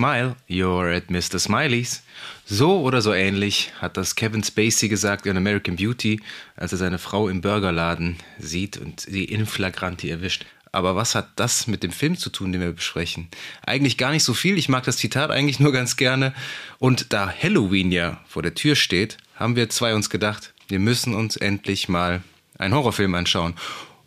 Smile, you're at Mr. Smileys. So oder so ähnlich hat das Kevin Spacey gesagt in American Beauty, als er seine Frau im Burgerladen sieht und sie in flagranti erwischt. Aber was hat das mit dem Film zu tun, den wir besprechen? Eigentlich gar nicht so viel. Ich mag das Zitat eigentlich nur ganz gerne. Und da Halloween ja vor der Tür steht, haben wir zwei uns gedacht, wir müssen uns endlich mal einen Horrorfilm anschauen.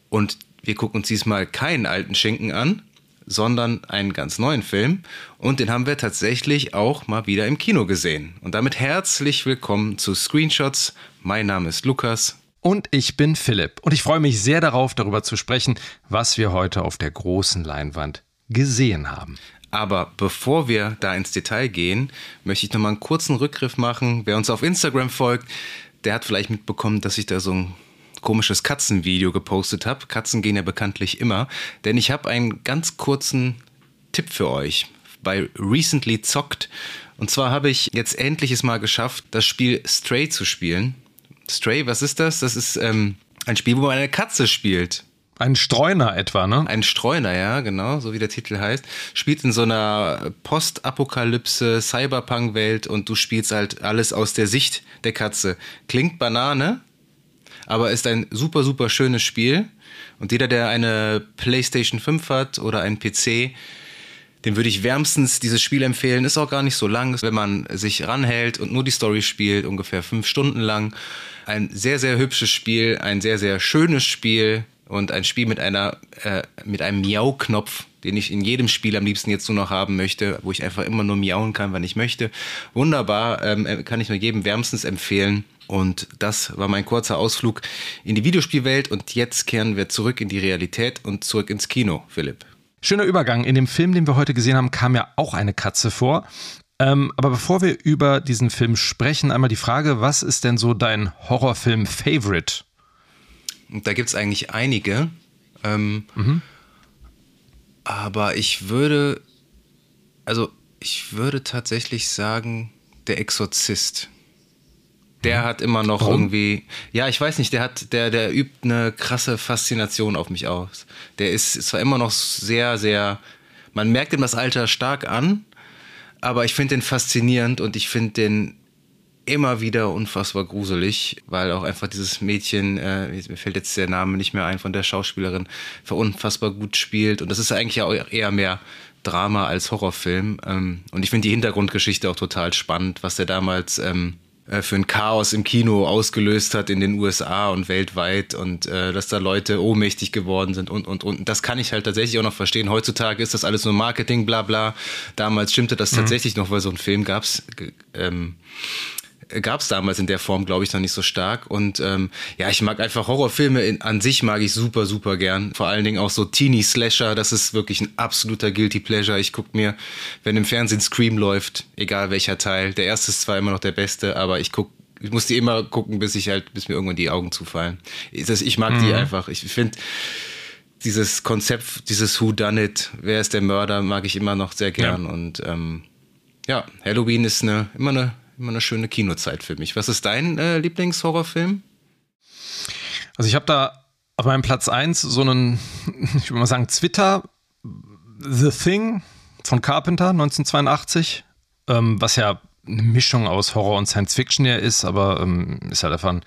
Und wir gucken uns diesmal keinen alten Schinken an, sondern einen ganz neuen Film. Und den haben wir tatsächlich auch mal wieder im Kino gesehen. Und damit herzlich willkommen zu Screenshots. Mein Name ist Lukas. Und ich bin Philipp. Und ich freue mich sehr darauf, darüber zu sprechen, was wir heute auf der großen Leinwand gesehen haben. Aber bevor wir da ins Detail gehen, möchte ich noch mal einen kurzen Rückgriff machen. Wer uns auf Instagram folgt, der hat vielleicht mitbekommen, dass ich da so ein komisches Katzenvideo gepostet habe. Katzen gehen ja bekanntlich immer, denn ich habe einen ganz kurzen Tipp für euch bei Recently Zockt. Und zwar habe ich jetzt endlich es mal geschafft, das Spiel Stray zu spielen. Stray, was ist das? Das ist ähm, ein Spiel, wo man eine Katze spielt. Ein Streuner etwa, ne? Ein Streuner, ja, genau, so wie der Titel heißt. Spielt in so einer Postapokalypse, Cyberpunk-Welt und du spielst halt alles aus der Sicht der Katze. Klingt Banane, aber ist ein super, super schönes Spiel. Und jeder, der eine PlayStation 5 hat oder einen PC, dem würde ich wärmstens dieses Spiel empfehlen. Ist auch gar nicht so lang, wenn man sich ranhält und nur die Story spielt, ungefähr fünf Stunden lang. Ein sehr, sehr hübsches Spiel, ein sehr, sehr schönes Spiel und ein Spiel mit einer, äh, mit einem Miau-Knopf, den ich in jedem Spiel am liebsten jetzt nur noch haben möchte, wo ich einfach immer nur miauen kann, wann ich möchte. Wunderbar, ähm, kann ich nur jedem wärmstens empfehlen. Und das war mein kurzer Ausflug in die Videospielwelt und jetzt kehren wir zurück in die Realität und zurück ins Kino, Philipp. Schöner Übergang. In dem Film, den wir heute gesehen haben, kam ja auch eine Katze vor. Ähm, aber bevor wir über diesen Film sprechen, einmal die Frage, was ist denn so dein Horrorfilm-Favorite? Da gibt es eigentlich einige. Ähm, mhm. Aber ich würde, also ich würde tatsächlich sagen, der Exorzist der mhm. hat immer noch Warum? irgendwie, ja, ich weiß nicht, der hat, der, der übt eine krasse Faszination auf mich aus. Der ist zwar immer noch sehr, sehr, man merkt ihm das Alter stark an, aber ich finde den faszinierend und ich finde den immer wieder unfassbar gruselig, weil auch einfach dieses Mädchen, äh, mir fällt jetzt der Name nicht mehr ein von der Schauspielerin, unfassbar gut spielt und das ist eigentlich auch eher mehr Drama als Horrorfilm ähm, und ich finde die Hintergrundgeschichte auch total spannend, was der damals ähm, äh, für ein Chaos im Kino ausgelöst hat in den USA und weltweit und äh, dass da Leute ohnmächtig geworden sind und, und, und. Das kann ich halt tatsächlich auch noch verstehen. Heutzutage ist das alles nur Marketing, bla bla. Damals stimmte das mhm. tatsächlich noch, weil so ein Film gab's. Ähm, gab es damals in der Form, glaube ich, noch nicht so stark. Und ähm, ja, ich mag einfach Horrorfilme in, an sich mag ich super, super gern. Vor allen Dingen auch so Teeny Slasher, das ist wirklich ein absoluter Guilty Pleasure. Ich gucke mir, wenn im Fernsehen Scream läuft, egal welcher Teil, der erste ist zwar immer noch der beste, aber ich gucke ich muss die immer gucken, bis ich halt, bis mir irgendwann die Augen zufallen. Ich mag mhm. die einfach. Ich finde dieses Konzept, dieses Who Done It, wer ist der Mörder, mag ich immer noch sehr gern. Ja. Und ähm, ja, Halloween ist eine, immer eine immer eine schöne Kinozeit für mich. Was ist dein äh, Lieblingshorrorfilm? Also ich habe da auf meinem Platz 1 so einen, ich würde mal sagen, Twitter The Thing von Carpenter 1982, ähm, was ja eine Mischung aus Horror und Science Fiction ja ist, aber ähm, ist halt einfach ein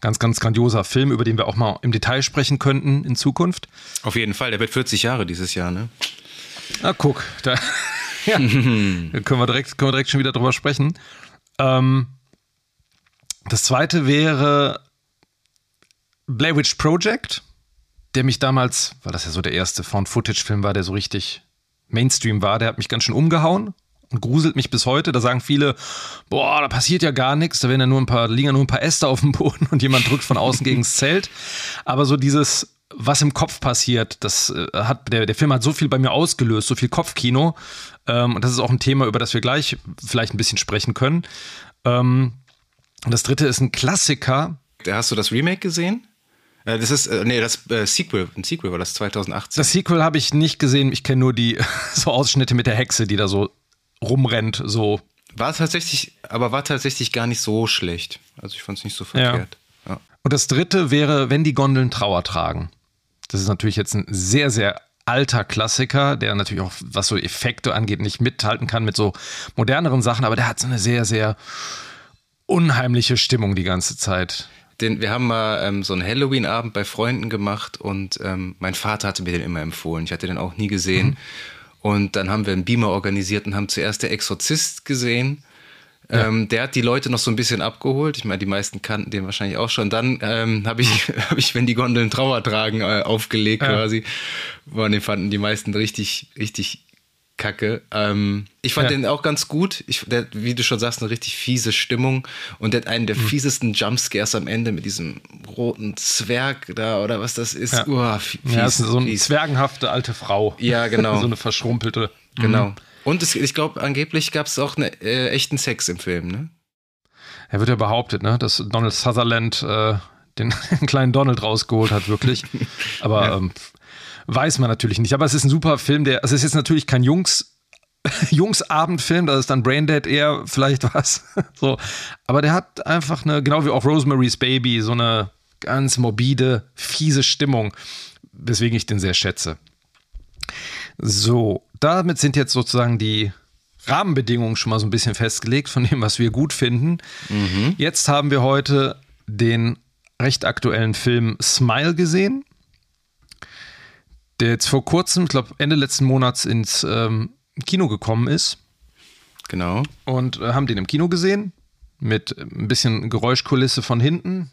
ganz, ganz grandioser Film, über den wir auch mal im Detail sprechen könnten in Zukunft. Auf jeden Fall, der wird 40 Jahre dieses Jahr, ne? Na guck, da, ja, können, wir direkt, können wir direkt schon wieder drüber sprechen. Ähm, das zweite wäre Blair Witch Project, der mich damals, weil das ja so der erste Found-Footage-Film war, der so richtig Mainstream war, der hat mich ganz schön umgehauen und gruselt mich bis heute. Da sagen viele, boah, da passiert ja gar nichts, da werden ja nur ein paar, liegen ja nur ein paar Äste auf dem Boden und jemand drückt von außen gegen das Zelt. Aber so dieses, was im Kopf passiert, das äh, hat, der, der Film hat so viel bei mir ausgelöst, so viel Kopfkino, ähm, und das ist auch ein Thema, über das wir gleich vielleicht ein bisschen sprechen können. Ähm, Und das dritte ist ein Klassiker. Hast du das Remake gesehen? Äh, das ist, äh, nee, das äh, Sequel, ein Sequel war das 2018. Das Sequel habe ich nicht gesehen. Ich kenne nur die so Ausschnitte mit der Hexe, die da so rumrennt, so. War tatsächlich, aber war tatsächlich gar nicht so schlecht. Also ich fand es nicht so verkehrt. Ja. Ja. Und das dritte wäre, wenn die Gondeln Trauer tragen. Das ist natürlich jetzt ein sehr, sehr alter Klassiker, der natürlich auch, was so Effekte angeht, nicht mithalten kann mit so moderneren Sachen, aber der hat so eine sehr, sehr unheimliche Stimmung die ganze Zeit. Den, wir haben mal ähm, so einen Halloween-Abend bei Freunden gemacht und ähm, mein Vater hatte mir den immer empfohlen. Ich hatte den auch nie gesehen. Mhm. Und dann haben wir einen Beamer organisiert und haben zuerst der Exorzist gesehen. Ja. Ähm, der hat die Leute noch so ein bisschen abgeholt. Ich meine, die meisten kannten den wahrscheinlich auch schon. Dann ähm, habe ich, hab ich, wenn die Gondeln Trauer tragen, äh, aufgelegt ja. quasi. Boah, den fanden die meisten richtig, richtig kacke. Ähm, ich fand ja. den auch ganz gut. Ich, der, wie du schon sagst, eine richtig fiese Stimmung. Und der hat einen der mhm. fiesesten Jumpscares am Ende mit diesem roten Zwerg da oder was das ist. Ja, Uah, fies, ja das ist so eine fies. zwergenhafte alte Frau. Ja, genau. so eine verschrumpelte. Genau. Mhm. Und es, ich glaube, angeblich gab es auch eine, äh, echten Sex im Film, ne? Er wird ja behauptet, ne, dass Donald Sutherland äh, den kleinen Donald rausgeholt hat, wirklich. Aber ja. ähm, weiß man natürlich nicht. Aber es ist ein super Film, der, also es ist jetzt natürlich kein Jungs, Jungsabendfilm, da ist dann Braindead eher vielleicht was. so. Aber der hat einfach eine, genau wie auch Rosemary's Baby, so eine ganz morbide, fiese Stimmung, weswegen ich den sehr schätze. So, damit sind jetzt sozusagen die Rahmenbedingungen schon mal so ein bisschen festgelegt von dem, was wir gut finden. Mhm. Jetzt haben wir heute den recht aktuellen Film Smile gesehen, der jetzt vor kurzem, ich glaube Ende letzten Monats ins ähm, Kino gekommen ist. Genau. Und äh, haben den im Kino gesehen mit ein bisschen Geräuschkulisse von hinten.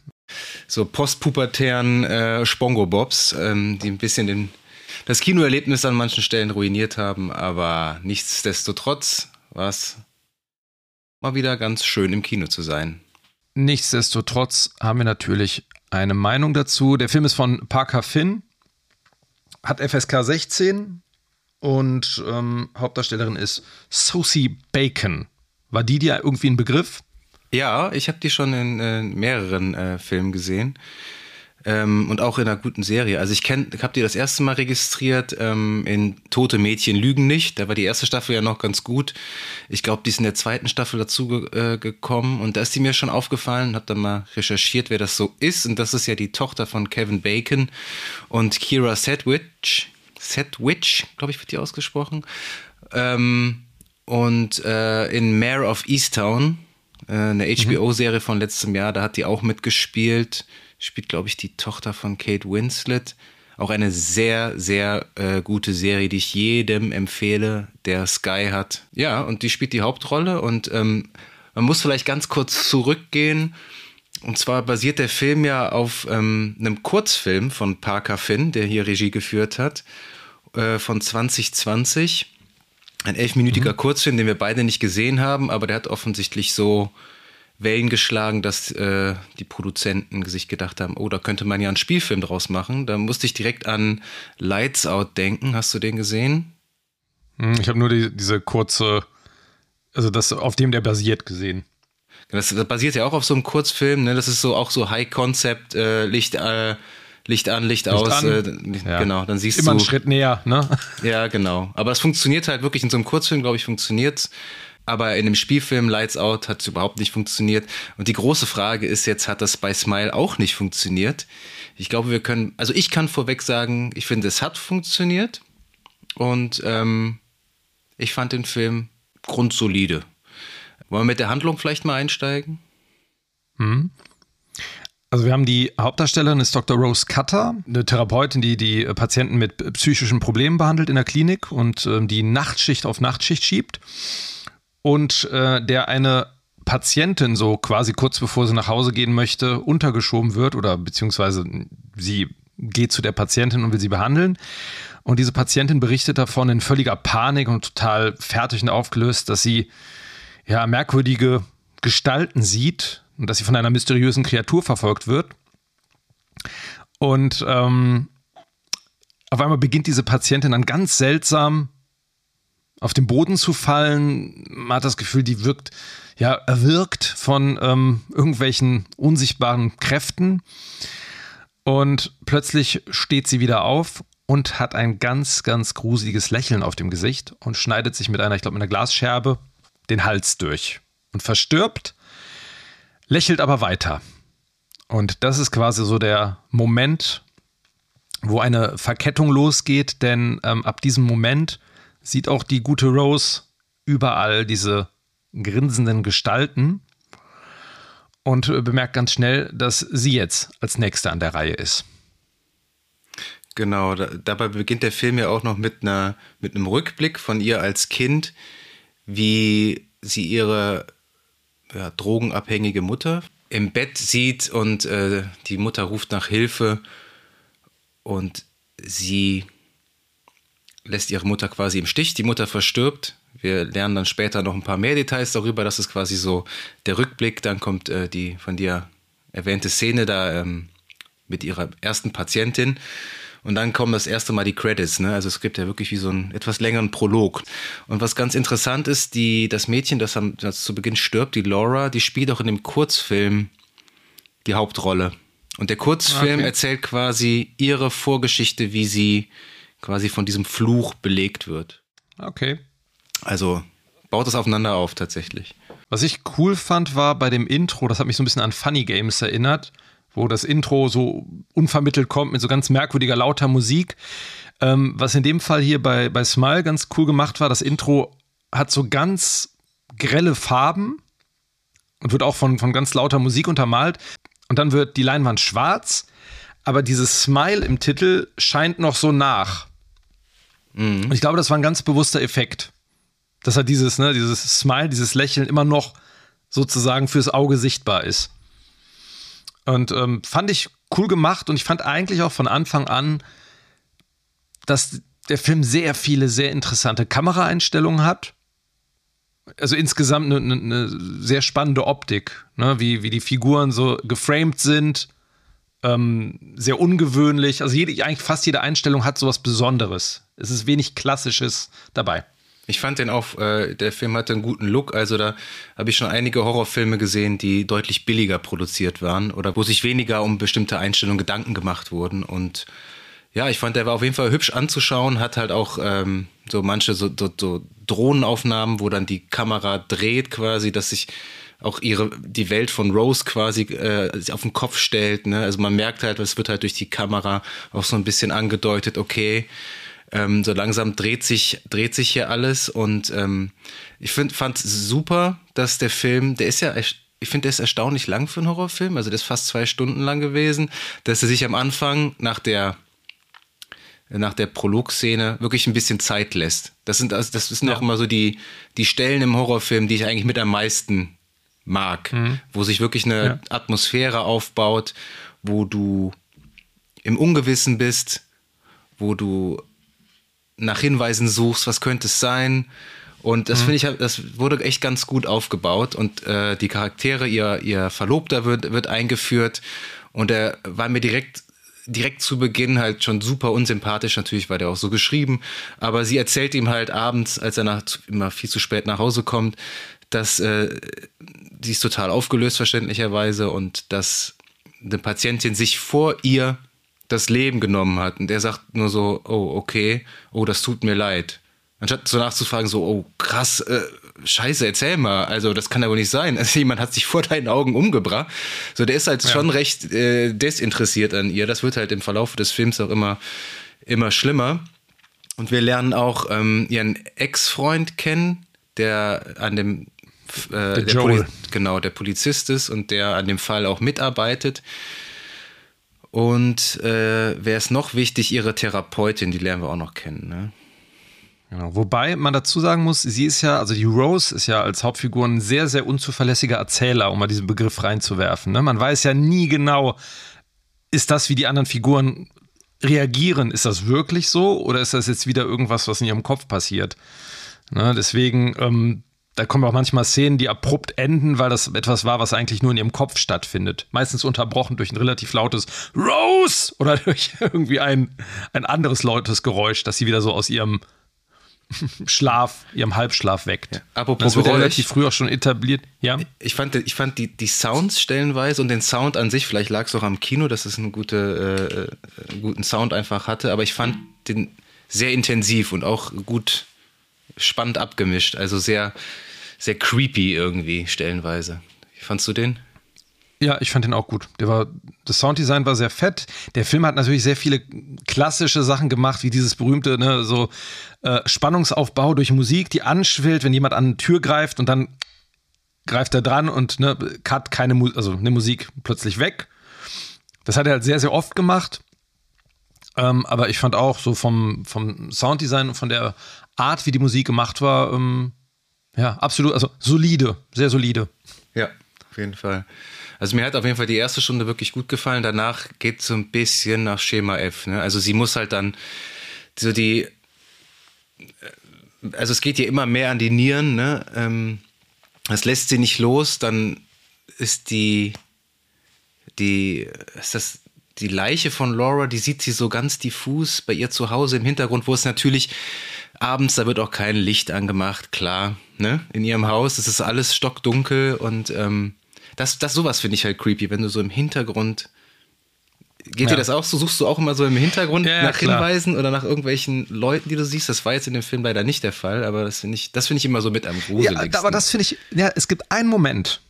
So postpubertären äh, Spongo-Bobs, ähm, die ein bisschen den das Kinoerlebnis an manchen Stellen ruiniert haben, aber nichtsdestotrotz war es mal wieder ganz schön im Kino zu sein. Nichtsdestotrotz haben wir natürlich eine Meinung dazu. Der Film ist von Parker Finn, hat FSK 16 und ähm, Hauptdarstellerin ist Sosie Bacon. War die dir irgendwie ein Begriff? Ja, ich habe die schon in äh, mehreren äh, Filmen gesehen. Ähm, und auch in einer guten Serie. Also ich kenne, habe die das erste Mal registriert ähm, in Tote Mädchen lügen nicht. Da war die erste Staffel ja noch ganz gut. Ich glaube, die ist in der zweiten Staffel dazu äh, gekommen und da ist die mir schon aufgefallen. Habe dann mal recherchiert, wer das so ist und das ist ja die Tochter von Kevin Bacon und Kira Sedwich. Sedwich, glaube ich, wird die ausgesprochen. Ähm, und äh, in Mayor of Easttown, äh, eine HBO-Serie mhm. von letztem Jahr, da hat die auch mitgespielt spielt, glaube ich, die Tochter von Kate Winslet. Auch eine sehr, sehr äh, gute Serie, die ich jedem empfehle, der Sky hat. Ja, und die spielt die Hauptrolle und ähm, man muss vielleicht ganz kurz zurückgehen. Und zwar basiert der Film ja auf ähm, einem Kurzfilm von Parker Finn, der hier Regie geführt hat, äh, von 2020. Ein elfminütiger mhm. Kurzfilm, den wir beide nicht gesehen haben, aber der hat offensichtlich so Wellen geschlagen, dass äh, die Produzenten sich gedacht haben, oh, da könnte man ja einen Spielfilm draus machen. Da musste ich direkt an Lights Out denken. Hast du den gesehen? Hm, ich habe nur die, diese kurze, also das, auf dem der basiert gesehen. Das, das, basiert ja auch auf so einem Kurzfilm, ne? Das ist so auch so High Concept, äh, Licht, äh, Licht an, Licht, Licht aus. Äh, ja. Genau, dann siehst Immer du. Immer einen Schritt näher, ne? Ja, genau. Aber es funktioniert halt wirklich in so einem Kurzfilm, glaube ich, funktioniert aber in dem Spielfilm Lights Out hat es überhaupt nicht funktioniert. Und die große Frage ist jetzt, hat das bei Smile auch nicht funktioniert? Ich glaube, wir können, also ich kann vorweg sagen, ich finde, es hat funktioniert. Und ähm, ich fand den Film grundsolide. Wollen wir mit der Handlung vielleicht mal einsteigen? Mhm. Also wir haben die Hauptdarstellerin ist Dr. Rose Cutter, eine Therapeutin, die die Patienten mit psychischen Problemen behandelt in der Klinik und äh, die Nachtschicht auf Nachtschicht schiebt und äh, der eine Patientin so quasi kurz bevor sie nach Hause gehen möchte, untergeschoben wird oder beziehungsweise sie geht zu der Patientin und will sie behandeln. Und diese Patientin berichtet davon in völliger Panik und total fertig und aufgelöst, dass sie ja merkwürdige Gestalten sieht und dass sie von einer mysteriösen Kreatur verfolgt wird. Und ähm, auf einmal beginnt diese Patientin dann ganz seltsam auf den Boden zu fallen. Man hat das Gefühl, die wirkt, ja, erwirkt von ähm, irgendwelchen unsichtbaren Kräften. Und plötzlich steht sie wieder auf und hat ein ganz, ganz gruseliges Lächeln auf dem Gesicht und schneidet sich mit einer, ich glaube, mit einer Glasscherbe den Hals durch und verstirbt, lächelt aber weiter. Und das ist quasi so der Moment, wo eine Verkettung losgeht, denn ähm, ab diesem Moment sieht auch die gute Rose überall diese grinsenden Gestalten und äh, bemerkt ganz schnell, dass sie jetzt als Nächste an der Reihe ist. Genau, da, dabei beginnt der Film ja auch noch mit, einer, mit einem Rückblick von ihr als Kind, wie sie ihre ja, drogenabhängige Mutter im Bett sieht und äh, die Mutter ruft nach Hilfe und sie lässt ihre Mutter quasi im Stich. Die Mutter verstirbt. Wir lernen dann später noch ein paar mehr Details darüber. Das ist quasi so der Rückblick. Dann kommt äh, die von dir erwähnte Szene da ähm, mit ihrer ersten Patientin. Und dann kommen das erste Mal die Credits. Ne? Also es gibt ja wirklich wie so einen etwas längeren Prolog. Und was ganz interessant ist, die, das Mädchen, das, am, das zu Beginn stirbt, die Laura, die spielt auch in dem Kurzfilm die Hauptrolle. Und der Kurzfilm okay. erzählt quasi ihre Vorgeschichte, wie sie quasi von diesem Fluch belegt wird. Okay. Also baut es aufeinander auf tatsächlich. Was ich cool fand, war bei dem Intro, das hat mich so ein bisschen an Funny Games erinnert, wo das Intro so unvermittelt kommt mit so ganz merkwürdiger, lauter Musik. Ähm, was in dem Fall hier bei, bei Smile ganz cool gemacht war, das Intro hat so ganz grelle Farben und wird auch von, von ganz lauter Musik untermalt. Und dann wird die Leinwand schwarz, aber dieses Smile im Titel scheint noch so nach. Mhm. Und ich glaube, das war ein ganz bewusster Effekt. Dass er dieses, ne, dieses Smile, dieses Lächeln immer noch sozusagen fürs Auge sichtbar ist. Und ähm, fand ich cool gemacht und ich fand eigentlich auch von Anfang an, dass der Film sehr viele sehr interessante Kameraeinstellungen hat. Also insgesamt eine, eine, eine sehr spannende Optik, ne? wie, wie die Figuren so geframed sind, ähm, sehr ungewöhnlich. Also jede, eigentlich fast jede Einstellung hat sowas Besonderes. Es ist wenig Klassisches dabei. Ich fand den auch, äh, der Film hatte einen guten Look. Also da habe ich schon einige Horrorfilme gesehen, die deutlich billiger produziert waren oder wo sich weniger um bestimmte Einstellungen Gedanken gemacht wurden. Und ja, ich fand, der war auf jeden Fall hübsch anzuschauen, hat halt auch ähm, so manche so, so, so Drohnenaufnahmen, wo dann die Kamera dreht quasi, dass sich auch ihre die Welt von Rose quasi äh, auf den Kopf stellt. Ne? Also man merkt halt, es wird halt durch die Kamera auch so ein bisschen angedeutet, okay, ähm, so langsam dreht sich, dreht sich hier alles und ähm, ich find, fand super, dass der Film, der ist ja, ich finde, der ist erstaunlich lang für einen Horrorfilm, also der ist fast zwei Stunden lang gewesen, dass er sich am Anfang nach der nach der Prolog-Szene wirklich ein bisschen Zeit lässt. Das sind, also das sind ja. auch immer so die, die Stellen im Horrorfilm, die ich eigentlich mit am meisten mag, mhm. wo sich wirklich eine ja. Atmosphäre aufbaut, wo du im Ungewissen bist, wo du nach Hinweisen suchst, was könnte es sein. Und das mhm. finde ich, das wurde echt ganz gut aufgebaut und äh, die Charaktere, ihr, ihr Verlobter wird, wird eingeführt und er war mir direkt direkt zu Beginn halt schon super unsympathisch, natürlich war der auch so geschrieben, aber sie erzählt ihm halt abends, als er nach, immer viel zu spät nach Hause kommt, dass äh, sie ist total aufgelöst verständlicherweise und dass eine Patientin sich vor ihr das Leben genommen hat. Und er sagt nur so, oh, okay, oh, das tut mir leid. Anstatt so nachzufragen, so, oh, krass, äh, scheiße, erzähl mal. Also, das kann ja wohl nicht sein. Also, jemand hat sich vor deinen Augen umgebracht. So, der ist halt ja. schon recht äh, desinteressiert an ihr. Das wird halt im Verlauf des Films auch immer, immer schlimmer. Und wir lernen auch ähm, ihren Ex-Freund kennen, der an dem äh, der Poli genau, der Polizist ist und der an dem Fall auch mitarbeitet. Und äh, wer ist noch wichtig? Ihre Therapeutin, die lernen wir auch noch kennen. Ne? Genau. Wobei man dazu sagen muss, sie ist ja, also die Rose ist ja als Hauptfigur ein sehr, sehr unzuverlässiger Erzähler, um mal diesen Begriff reinzuwerfen. Ne? Man weiß ja nie genau, ist das, wie die anderen Figuren reagieren, ist das wirklich so oder ist das jetzt wieder irgendwas, was in ihrem Kopf passiert? Ne? Deswegen ähm, da kommen auch manchmal Szenen, die abrupt enden, weil das etwas war, was eigentlich nur in ihrem Kopf stattfindet. Meistens unterbrochen durch ein relativ lautes Rose oder durch irgendwie ein, ein anderes lautes Geräusch, das sie wieder so aus ihrem Schlaf, ihrem Halbschlaf weckt. Ja. Apropos das wird Geräusch, relativ früh auch schon etabliert. Ja. Ich fand, ich fand die, die Sounds stellenweise und den Sound an sich, vielleicht lag es auch am Kino, dass es einen, gute, äh, einen guten Sound einfach hatte, aber ich fand den sehr intensiv und auch gut spannend abgemischt. Also sehr, sehr creepy irgendwie stellenweise. Wie fandst du den? Ja, ich fand den auch gut. Der war, das Sounddesign war sehr fett. Der Film hat natürlich sehr viele klassische Sachen gemacht, wie dieses berühmte, ne, so äh, Spannungsaufbau durch Musik, die anschwillt, wenn jemand an eine Tür greift und dann greift er dran und ne, cut keine Musik, also eine Musik plötzlich weg. Das hat er halt sehr, sehr oft gemacht. Ähm, aber ich fand auch so vom, vom Sounddesign und von der Art, wie die Musik gemacht war, ähm, ja, absolut, also solide, sehr solide. Ja, auf jeden Fall. Also mir hat auf jeden Fall die erste Stunde wirklich gut gefallen. Danach geht es so ein bisschen nach Schema F. Ne? Also sie muss halt dann so die, also es geht ihr immer mehr an die Nieren. Ne? Ähm, das lässt sie nicht los. Dann ist die, die, ist das die Leiche von Laura, die sieht sie so ganz diffus bei ihr zu Hause im Hintergrund, wo es natürlich abends, da wird auch kein Licht angemacht, klar, ne? In ihrem Haus, es ist alles stockdunkel und ähm, das, das sowas finde ich halt creepy, wenn du so im Hintergrund. Geht ja. dir das auch so? Suchst du auch immer so im Hintergrund ja, nach klar. Hinweisen oder nach irgendwelchen Leuten, die du siehst? Das war jetzt in dem Film leider nicht der Fall, aber das finde ich, das ich immer so mit am gruseligsten. Ja, aber das finde ich, ja, es gibt einen Moment,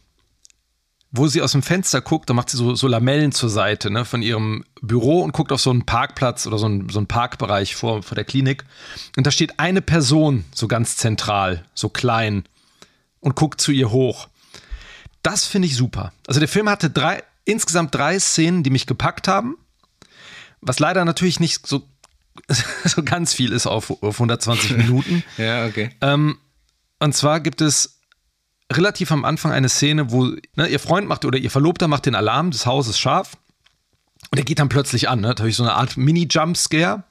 wo sie aus dem Fenster guckt, da macht sie so, so Lamellen zur Seite ne, von ihrem Büro und guckt auf so einen Parkplatz oder so einen, so einen Parkbereich vor, vor der Klinik. Und da steht eine Person so ganz zentral, so klein und guckt zu ihr hoch. Das finde ich super. Also der Film hatte drei, insgesamt drei Szenen, die mich gepackt haben. Was leider natürlich nicht so, so ganz viel ist auf, auf 120 Minuten. ja, okay. Ähm, und zwar gibt es relativ am Anfang eine Szene, wo ne, ihr Freund macht oder ihr Verlobter macht den Alarm, das Haus ist scharf. Und er geht dann plötzlich an, ne? Natürlich so eine Art Mini-Jumpscare.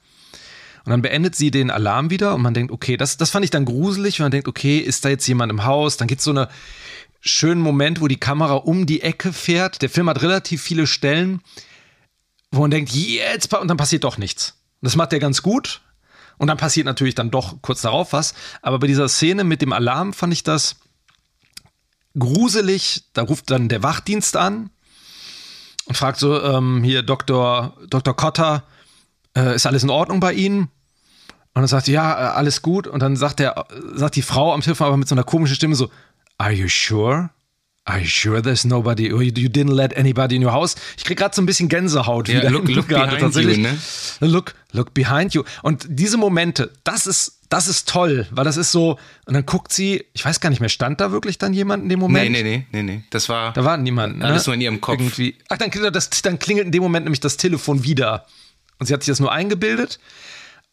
Und dann beendet sie den Alarm wieder und man denkt, okay, das, das fand ich dann gruselig, weil man denkt, okay, ist da jetzt jemand im Haus? Dann gibt es so eine schönen Moment, wo die Kamera um die Ecke fährt. Der Film hat relativ viele Stellen, wo man denkt, jetzt, und dann passiert doch nichts. Das macht er ganz gut. Und dann passiert natürlich dann doch kurz darauf was. Aber bei dieser Szene mit dem Alarm fand ich das gruselig. Da ruft dann der Wachdienst an und fragt so, ähm, hier Dr. Dr. Cotter, äh, ist alles in Ordnung bei Ihnen? Und dann sagt er, ja, äh, alles gut. Und dann sagt der, sagt die Frau am Telefon aber mit so einer komischen Stimme so, Are you sure? Are you sure there's nobody? You, you didn't let anybody in your house? Ich krieg gerade so ein bisschen Gänsehaut ja, wieder. Look, look behind tatsächlich. you, ne? Look, look behind you. Und diese Momente, das ist, das ist toll, weil das ist so, und dann guckt sie, ich weiß gar nicht mehr, stand da wirklich dann jemand in dem Moment? Nee, nee, nee, nee, nee. Das war. Da war niemand. Ne? Alles nur in ihrem Kopf. Irgendwie. Ach, dann, das, dann klingelt in dem Moment nämlich das Telefon wieder. Und sie hat sich das nur eingebildet.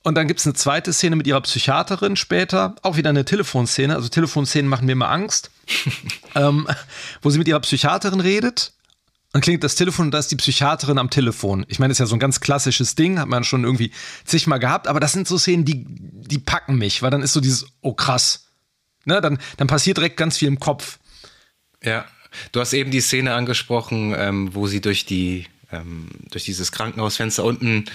Und dann gibt es eine zweite Szene mit ihrer Psychiaterin später, auch wieder eine Telefonszene. Also Telefonszenen machen mir immer Angst, ähm, wo sie mit ihrer Psychiaterin redet. Dann klingt das Telefon und da ist die Psychiaterin am Telefon. Ich meine, das ist ja so ein ganz klassisches Ding, hat man schon irgendwie zigmal gehabt, aber das sind so Szenen, die, die packen mich, weil dann ist so dieses, oh krass. Ne, dann, dann passiert direkt ganz viel im Kopf. Ja, du hast eben die Szene angesprochen, ähm, wo sie durch die, ähm, durch dieses Krankenhausfenster unten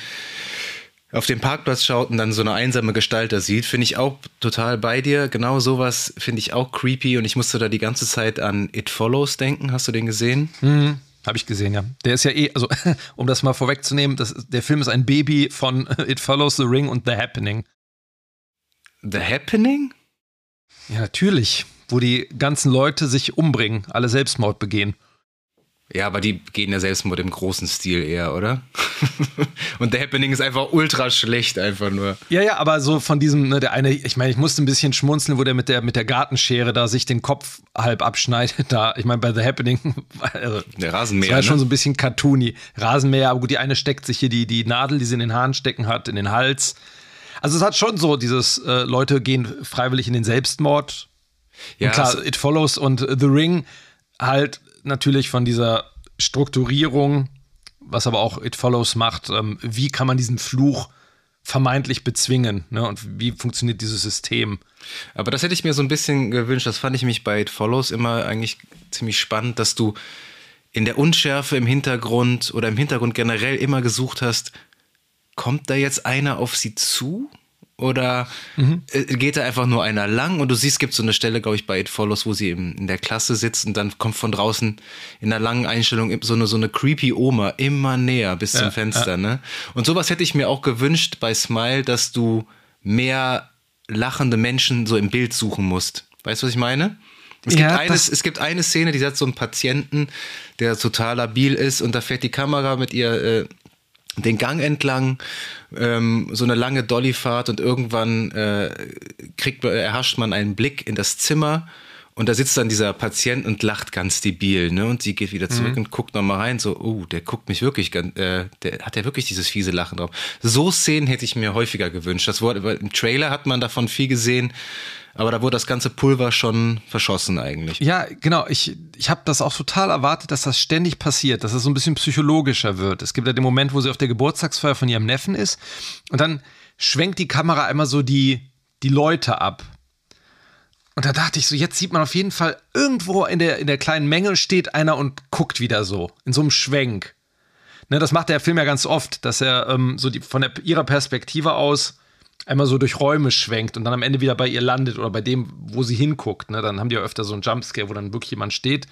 auf den Parkplatz schaut und dann so eine einsame Gestalt da sieht, finde ich auch total bei dir. Genau sowas finde ich auch creepy und ich musste da die ganze Zeit an It Follows denken. Hast du den gesehen? Mhm. Habe ich gesehen, ja. Der ist ja eh, also um das mal vorwegzunehmen, das, der Film ist ein Baby von It Follows, The Ring und The Happening. The Happening? Ja, natürlich. Wo die ganzen Leute sich umbringen, alle Selbstmord begehen. Ja, aber die gehen ja Selbstmord im großen Stil eher, oder? und The Happening ist einfach ultra schlecht, einfach nur. Ja, ja, aber so von diesem, ne, der eine, ich meine, ich musste ein bisschen schmunzeln, wo der mit der, mit der Gartenschere da sich den Kopf halb abschneidet. Da, ich meine, bei The Happening, also, der Rasenmäher. Das war ne? schon so ein bisschen cartoony. Rasenmäher, aber gut, die eine steckt sich hier die, die Nadel, die sie in den Haaren stecken hat, in den Hals. Also es hat schon so dieses, äh, Leute gehen freiwillig in den Selbstmord. Ja, und klar, It Follows und The Ring halt natürlich von dieser Strukturierung, was aber auch It Follows macht, ähm, wie kann man diesen Fluch vermeintlich bezwingen ne? und wie funktioniert dieses System. Aber das hätte ich mir so ein bisschen gewünscht, das fand ich mich bei It Follows immer eigentlich ziemlich spannend, dass du in der Unschärfe im Hintergrund oder im Hintergrund generell immer gesucht hast, kommt da jetzt einer auf sie zu oder mhm. geht da einfach nur einer lang und du siehst, es gibt so eine Stelle, glaube ich, bei It Follows, wo sie in der Klasse sitzt und dann kommt von draußen in einer langen Einstellung so eine, so eine creepy Oma immer näher bis ja, zum Fenster, ja. ne? Und sowas hätte ich mir auch gewünscht bei Smile, dass du mehr lachende Menschen so im Bild suchen musst. Weißt du, was ich meine? Es, ja, gibt eines, es gibt eine Szene, die hat so einen Patienten, der total labil ist und da fährt die Kamera mit ihr äh, den Gang entlang, ähm, so eine lange Dollyfahrt und irgendwann äh, kriegt, erhascht man einen Blick in das Zimmer und da sitzt dann dieser Patient und lacht ganz debil, ne? Und sie geht wieder zurück mhm. und guckt nochmal rein, so, oh, der guckt mich wirklich, äh, der hat ja wirklich dieses fiese Lachen drauf. So Szenen hätte ich mir häufiger gewünscht. Das Wort, im Trailer hat man davon viel gesehen, aber da wurde das ganze Pulver schon verschossen eigentlich. Ja, genau. Ich, ich habe das auch total erwartet, dass das ständig passiert, dass es das so ein bisschen psychologischer wird. Es gibt ja den Moment, wo sie auf der Geburtstagsfeier von ihrem Neffen ist und dann schwenkt die Kamera einmal so die, die Leute ab. Und da dachte ich so, jetzt sieht man auf jeden Fall, irgendwo in der, in der kleinen Menge steht einer und guckt wieder so, in so einem Schwenk. Ne, das macht der Film ja ganz oft, dass er ähm, so die, von der, ihrer Perspektive aus einmal so durch Räume schwenkt und dann am Ende wieder bei ihr landet oder bei dem, wo sie hinguckt. Ne? Dann haben die ja öfter so einen Jumpscare, wo dann wirklich jemand steht.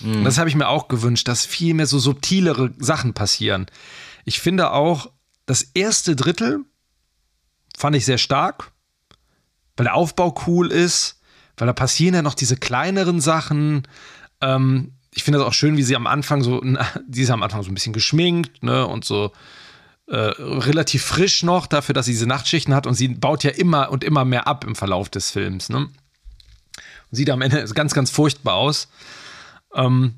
Mhm. das habe ich mir auch gewünscht, dass viel mehr so subtilere Sachen passieren. Ich finde auch, das erste Drittel fand ich sehr stark, weil der Aufbau cool ist, weil da passieren ja noch diese kleineren Sachen. Ähm, ich finde das auch schön, wie sie am Anfang so, die ist am Anfang so ein bisschen geschminkt, ne, und so äh, relativ frisch noch dafür, dass sie diese Nachtschichten hat und sie baut ja immer und immer mehr ab im Verlauf des Films. Ne? Sieht am Ende ganz, ganz furchtbar aus. Ähm,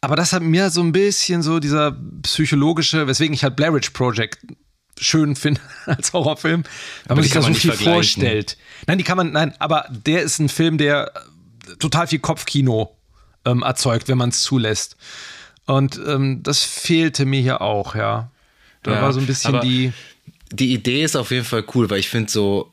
aber das hat mir so ein bisschen so dieser psychologische, weswegen ich halt Blair Witch Project schön finde als Horrorfilm, weil man sich da so viel vorstellt. Nein, die kann man, nein, aber der ist ein Film, der total viel Kopfkino ähm, erzeugt, wenn man es zulässt. Und ähm, das fehlte mir hier auch, ja. Da ja, war so ein bisschen die. Die Idee ist auf jeden Fall cool, weil ich finde so,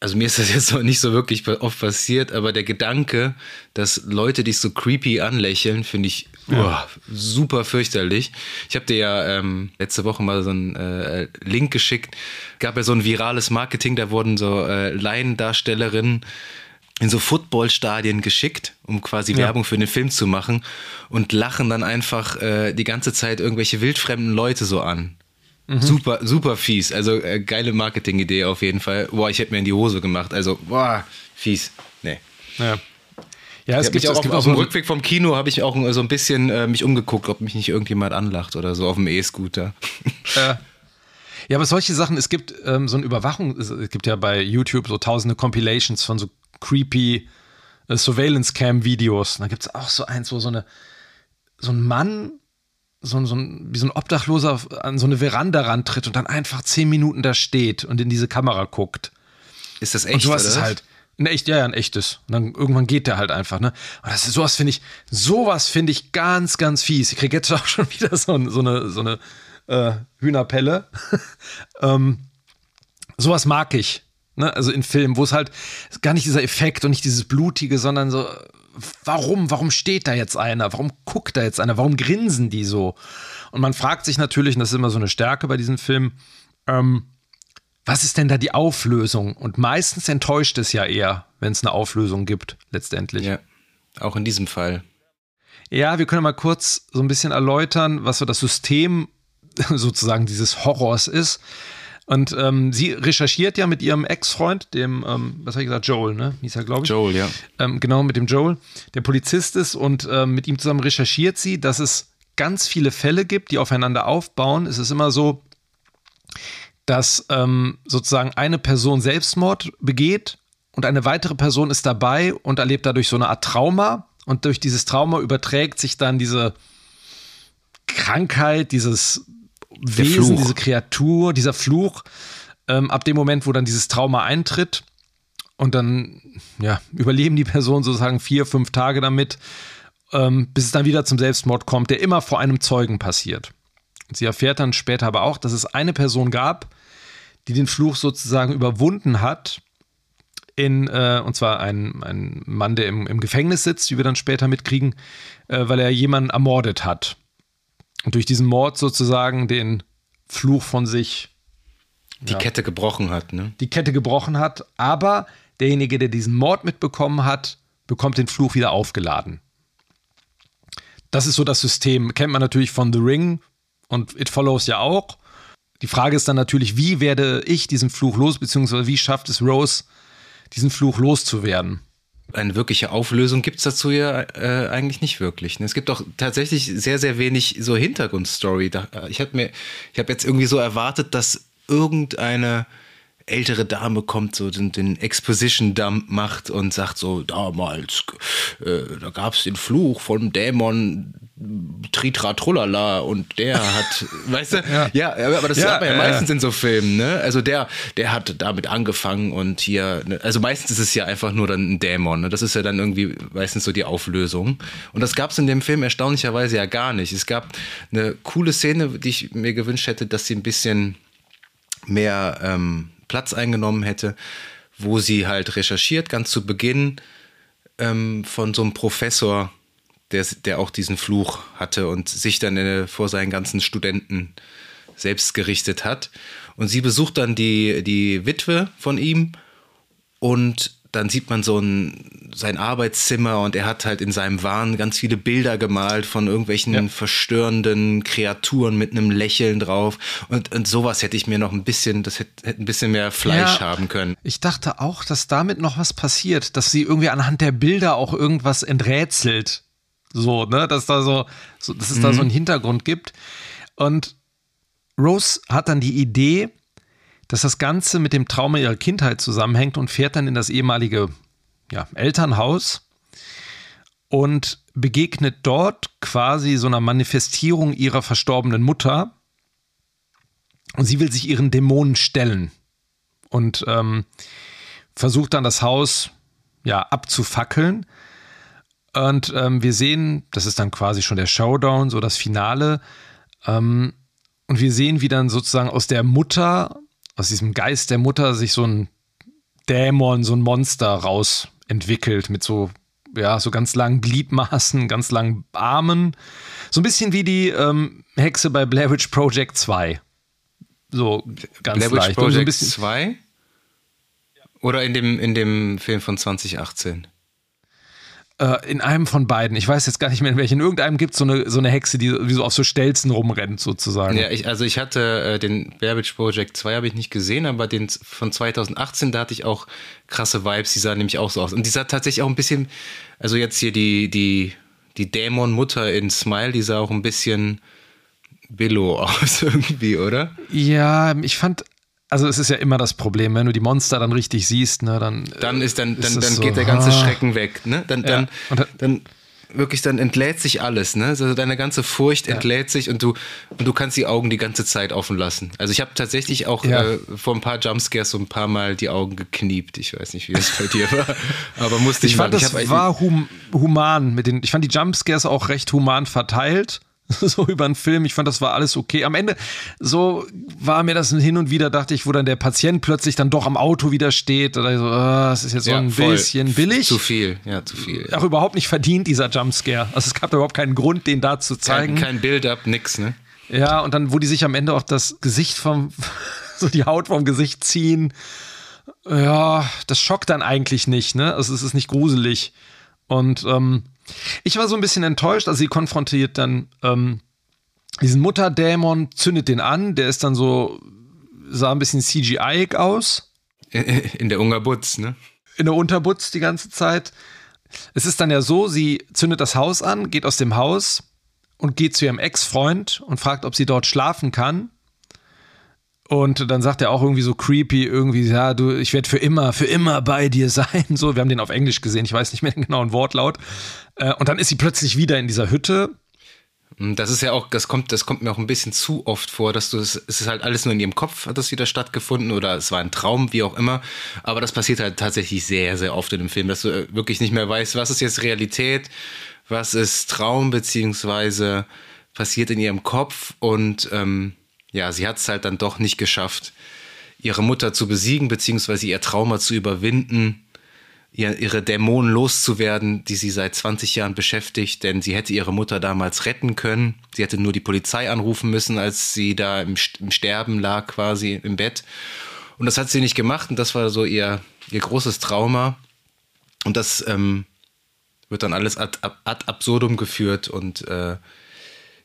also mir ist das jetzt noch nicht so wirklich oft passiert, aber der Gedanke, dass Leute dich so creepy anlächeln, finde ich ja. oh, super fürchterlich. Ich habe dir ja ähm, letzte Woche mal so einen äh, Link geschickt. Gab ja so ein virales Marketing, da wurden so äh, Laiendarstellerinnen in so Footballstadien geschickt, um quasi ja. Werbung für den Film zu machen und lachen dann einfach äh, die ganze Zeit irgendwelche wildfremden Leute so an. Mhm. Super, super fies. Also äh, geile Marketingidee auf jeden Fall. Boah, ich hätte mir in die Hose gemacht. Also, boah, fies. Nee. Ja. Ja, es gibt auch es gibt auf, dem Rückweg vom Kino habe ich auch so ein bisschen äh, mich umgeguckt, ob mich nicht irgendjemand anlacht oder so auf dem E-Scooter. Ja. Ja, aber solche Sachen, es gibt ähm, so eine Überwachung, es gibt ja bei YouTube so tausende Compilations von so creepy äh, Surveillance-Cam-Videos. Da gibt es auch so eins, wo so eine so ein Mann so, so ein, wie so ein Obdachloser an so eine Veranda rantritt und dann einfach zehn Minuten da steht und in diese Kamera guckt. Ist das echt? Und sowas ist halt. Ein echt, ja, ja, ein echtes. Und dann irgendwann geht der halt einfach, ne? Und das ist sowas finde ich, sowas finde ich ganz, ganz fies. Ich kriege jetzt auch schon wieder so, so eine, so eine äh, Hühnerpelle. ähm, sowas mag ich. Ne? Also in Filmen, wo es halt gar nicht dieser Effekt und nicht dieses Blutige, sondern so, warum, warum steht da jetzt einer? Warum guckt da jetzt einer? Warum grinsen die so? Und man fragt sich natürlich, und das ist immer so eine Stärke bei diesem Film, ähm, was ist denn da die Auflösung? Und meistens enttäuscht es ja eher, wenn es eine Auflösung gibt, letztendlich. Ja, auch in diesem Fall. Ja, wir können mal kurz so ein bisschen erläutern, was so das System sozusagen dieses Horrors ist. Und ähm, sie recherchiert ja mit ihrem Ex-Freund, dem, ähm, was habe ich gesagt, Joel, ne? Hieß er, glaube ich. Joel, ja. Ähm, genau, mit dem Joel, der Polizist ist und ähm, mit ihm zusammen recherchiert sie, dass es ganz viele Fälle gibt, die aufeinander aufbauen. Es ist immer so, dass ähm, sozusagen eine Person Selbstmord begeht und eine weitere Person ist dabei und erlebt dadurch so eine Art Trauma. Und durch dieses Trauma überträgt sich dann diese Krankheit, dieses Wesen, diese Kreatur, dieser Fluch, ähm, ab dem Moment, wo dann dieses Trauma eintritt und dann ja, überleben die Personen sozusagen vier, fünf Tage damit, ähm, bis es dann wieder zum Selbstmord kommt, der immer vor einem Zeugen passiert. Sie erfährt dann später aber auch, dass es eine Person gab, die den Fluch sozusagen überwunden hat, in, äh, und zwar ein, ein Mann, der im, im Gefängnis sitzt, wie wir dann später mitkriegen, äh, weil er jemanden ermordet hat und durch diesen Mord sozusagen den Fluch von sich die ja, Kette gebrochen hat, ne? Die Kette gebrochen hat, aber derjenige, der diesen Mord mitbekommen hat, bekommt den Fluch wieder aufgeladen. Das ist so das System. Kennt man natürlich von The Ring und It Follows ja auch. Die Frage ist dann natürlich, wie werde ich diesen Fluch los, beziehungsweise wie schafft es Rose, diesen Fluch loszuwerden? Eine wirkliche Auflösung gibt es dazu ja äh, eigentlich nicht wirklich. Ne? Es gibt auch tatsächlich sehr, sehr wenig so Hintergrundstory. Äh, ich habe mir, ich habe jetzt irgendwie so erwartet, dass irgendeine ältere Dame kommt, so den, den Exposition-Dump macht und sagt so, damals, äh, da gab es den Fluch von Dämon Tritra Trullala und der hat, weißt du, ja, ja aber das ja, hat man ja, ja meistens in so Filmen, ne? Also der, der hat damit angefangen und hier, ne? also meistens ist es ja einfach nur dann ein Dämon, ne? Das ist ja dann irgendwie meistens so die Auflösung. Und das gab es in dem Film erstaunlicherweise ja gar nicht. Es gab eine coole Szene, die ich mir gewünscht hätte, dass sie ein bisschen mehr ähm, Platz eingenommen hätte, wo sie halt recherchiert, ganz zu Beginn ähm, von so einem Professor, der, der auch diesen Fluch hatte und sich dann äh, vor seinen ganzen Studenten selbst gerichtet hat. Und sie besucht dann die, die Witwe von ihm und dann sieht man so ein, sein Arbeitszimmer und er hat halt in seinem Wahn ganz viele Bilder gemalt von irgendwelchen ja. verstörenden Kreaturen mit einem Lächeln drauf. Und, und sowas hätte ich mir noch ein bisschen, das hätte, hätte ein bisschen mehr Fleisch ja, haben können. Ich dachte auch, dass damit noch was passiert, dass sie irgendwie anhand der Bilder auch irgendwas enträtselt. So, ne, dass da so, so dass es mhm. da so einen Hintergrund gibt. Und Rose hat dann die Idee, dass das Ganze mit dem Trauma ihrer Kindheit zusammenhängt und fährt dann in das ehemalige ja, Elternhaus und begegnet dort quasi so einer Manifestierung ihrer verstorbenen Mutter. Und sie will sich ihren Dämonen stellen und ähm, versucht dann das Haus ja abzufackeln. Und ähm, wir sehen, das ist dann quasi schon der Showdown, so das Finale. Ähm, und wir sehen, wie dann sozusagen aus der Mutter aus diesem Geist der Mutter sich so ein Dämon, so ein Monster raus entwickelt mit so ja, so ganz langen Gliedmaßen, ganz langen Armen. So ein bisschen wie die ähm, Hexe bei Blair Witch Project 2. So ganz Blair Witch leicht. Project so 2? Oder in dem, in dem Film von 2018? Äh, in einem von beiden. Ich weiß jetzt gar nicht mehr in welchen. In irgendeinem gibt es so eine, so eine Hexe, die wie so auf so Stelzen rumrennt, sozusagen. Ja, ich, also ich hatte äh, den Babbage Project 2 habe ich nicht gesehen, aber den von 2018, da hatte ich auch krasse Vibes, die sah nämlich auch so aus. Und die sah tatsächlich auch ein bisschen, also jetzt hier die, die, die Dämon-Mutter in Smile, die sah auch ein bisschen Billo aus irgendwie, oder? Ja, ich fand also es ist ja immer das Problem, wenn du die Monster dann richtig siehst, ne, dann. Dann ist dann, dann, dann so, geht der ganze ah. Schrecken weg, ne? Dann, dann, ja. dann wirklich, dann entlädt sich alles, ne? Also deine ganze Furcht ja. entlädt sich und du, und du kannst die Augen die ganze Zeit offen lassen. Also ich habe tatsächlich auch ja. äh, vor ein paar Jumpscares so ein paar Mal die Augen gekniept. Ich weiß nicht, wie das bei dir war, aber musste ich, ich fand, mal. das ich war hum human mit den, ich fand die Jumpscares auch recht human verteilt. so über einen Film. Ich fand, das war alles okay. Am Ende, so war mir das hin und wieder, dachte ich, wo dann der Patient plötzlich dann doch am Auto wieder steht. Oder so, oh, das ist jetzt so ja, ein voll. bisschen billig. Zu viel, ja, zu viel. Auch überhaupt nicht verdient, dieser Jumpscare. Also es gab da überhaupt keinen Grund, den da zu zeigen. Kein, kein Build-up, nix, ne? Ja, und dann, wo die sich am Ende auch das Gesicht vom, so die Haut vom Gesicht ziehen. Ja, das schockt dann eigentlich nicht, ne? Also es ist nicht gruselig. Und ähm, ich war so ein bisschen enttäuscht, also sie konfrontiert dann ähm, diesen Mutterdämon, zündet den an, der ist dann so, sah ein bisschen CGI-ig aus. In der Unterbutz, ne? In der Unterbutz die ganze Zeit. Es ist dann ja so, sie zündet das Haus an, geht aus dem Haus und geht zu ihrem Ex-Freund und fragt, ob sie dort schlafen kann. Und dann sagt er auch irgendwie so creepy, irgendwie, ja, du, ich werde für immer, für immer bei dir sein. So, wir haben den auf Englisch gesehen, ich weiß nicht mehr den genauen Wortlaut. Äh, und dann ist sie plötzlich wieder in dieser Hütte. Das ist ja auch, das kommt, das kommt mir auch ein bisschen zu oft vor, dass du, es ist halt alles nur in ihrem Kopf, hat das wieder stattgefunden oder es war ein Traum, wie auch immer. Aber das passiert halt tatsächlich sehr, sehr oft in dem Film, dass du äh, wirklich nicht mehr weißt, was ist jetzt Realität, was ist Traum, beziehungsweise passiert in ihrem Kopf und ähm, ja, sie hat es halt dann doch nicht geschafft, ihre Mutter zu besiegen, beziehungsweise ihr Trauma zu überwinden. Ihre Dämonen loszuwerden, die sie seit 20 Jahren beschäftigt, denn sie hätte ihre Mutter damals retten können. Sie hätte nur die Polizei anrufen müssen, als sie da im, Sterben lag, quasi im Bett. Und das hat sie nicht gemacht und das war so ihr, ihr großes Trauma. Und das ähm, wird dann alles ad, ad absurdum geführt und äh,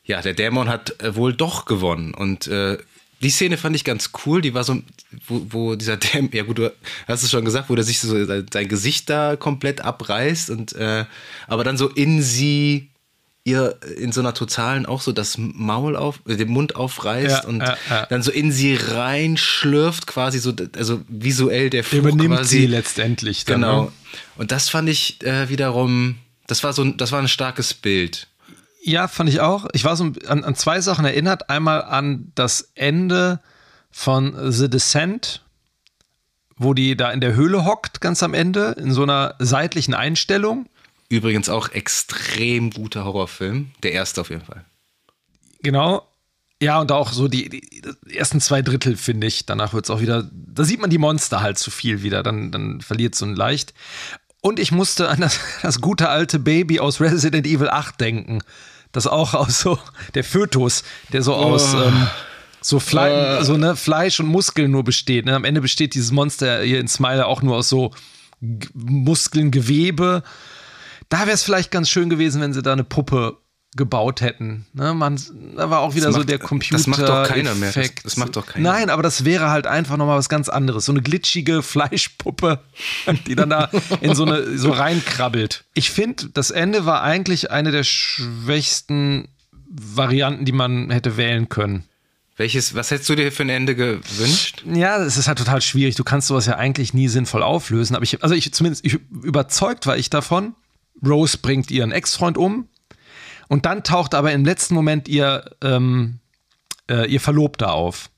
ja, der Dämon hat äh, wohl doch gewonnen. Und äh, die Szene fand ich ganz cool. Die war so, wo, wo dieser Dämon, ja gut, du hast es schon gesagt, wo der sich so sein Gesicht da komplett abreißt und äh, aber dann so in sie ihr in so einer totalen auch so das Maul auf, äh, den Mund aufreißt ja, und ja, ja. dann so in sie reinschlürft, quasi so, also visuell der Fluch Übernimmt quasi. sie letztendlich. Dann, genau. Ne? Und das fand ich äh, wiederum, das war so, das war ein starkes Bild. Ja, fand ich auch. Ich war so an, an zwei Sachen erinnert. Einmal an das Ende von The Descent, wo die da in der Höhle hockt, ganz am Ende, in so einer seitlichen Einstellung. Übrigens auch extrem guter Horrorfilm. Der erste auf jeden Fall. Genau. Ja, und auch so die, die ersten zwei Drittel, finde ich. Danach wird es auch wieder, da sieht man die Monster halt zu viel wieder. Dann, dann verliert es so ein leicht. Und ich musste an das, das gute alte Baby aus Resident Evil 8 denken. Das auch aus so, der Fötus, der so oh. aus ähm, so, Fle oh. so ne, Fleisch und Muskeln nur besteht. Ne? Am Ende besteht dieses Monster hier in Smile auch nur aus so G Muskeln, Gewebe. Da wäre es vielleicht ganz schön gewesen, wenn sie da eine Puppe gebaut hätten. Ne, man, da war auch wieder das so macht, der Computer. Das macht doch keiner mehr. Das, das, macht doch keiner. Nein, aber das wäre halt einfach nochmal was ganz anderes. So eine glitschige Fleischpuppe, die dann da in so eine so reinkrabbelt. Ich finde, das Ende war eigentlich eine der schwächsten Varianten, die man hätte wählen können. Welches, was hättest du dir für ein Ende gewünscht? Ja, es ist halt total schwierig. Du kannst sowas ja eigentlich nie sinnvoll auflösen. Aber ich, also ich zumindest, ich, überzeugt war ich davon. Rose bringt ihren Ex-Freund um und dann taucht aber im letzten Moment ihr, ähm, äh, ihr Verlobter auf.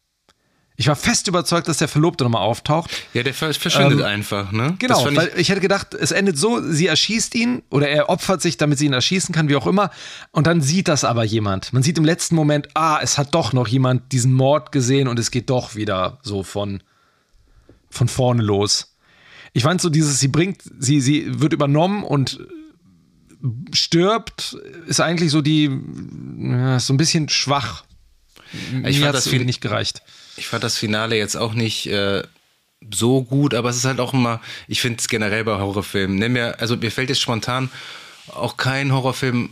Ich war fest überzeugt, dass der Verlobte nochmal auftaucht. Ja, der verschwindet ähm, einfach, ne? Genau, ich weil ich hätte gedacht, es endet so, sie erschießt ihn oder er opfert sich, damit sie ihn erschießen kann, wie auch immer. Und dann sieht das aber jemand. Man sieht im letzten Moment, ah, es hat doch noch jemand diesen Mord gesehen und es geht doch wieder so von, von vorne los. Ich fand so dieses, sie bringt, sie, sie wird übernommen und stirbt, ist eigentlich so die, ja, so ein bisschen schwach. Ich Mir fand das nicht gereicht. Ich fand das Finale jetzt auch nicht äh, so gut, aber es ist halt auch immer, ich finde es generell bei Horrorfilmen, nenn mir, also mir fällt jetzt spontan auch kein Horrorfilm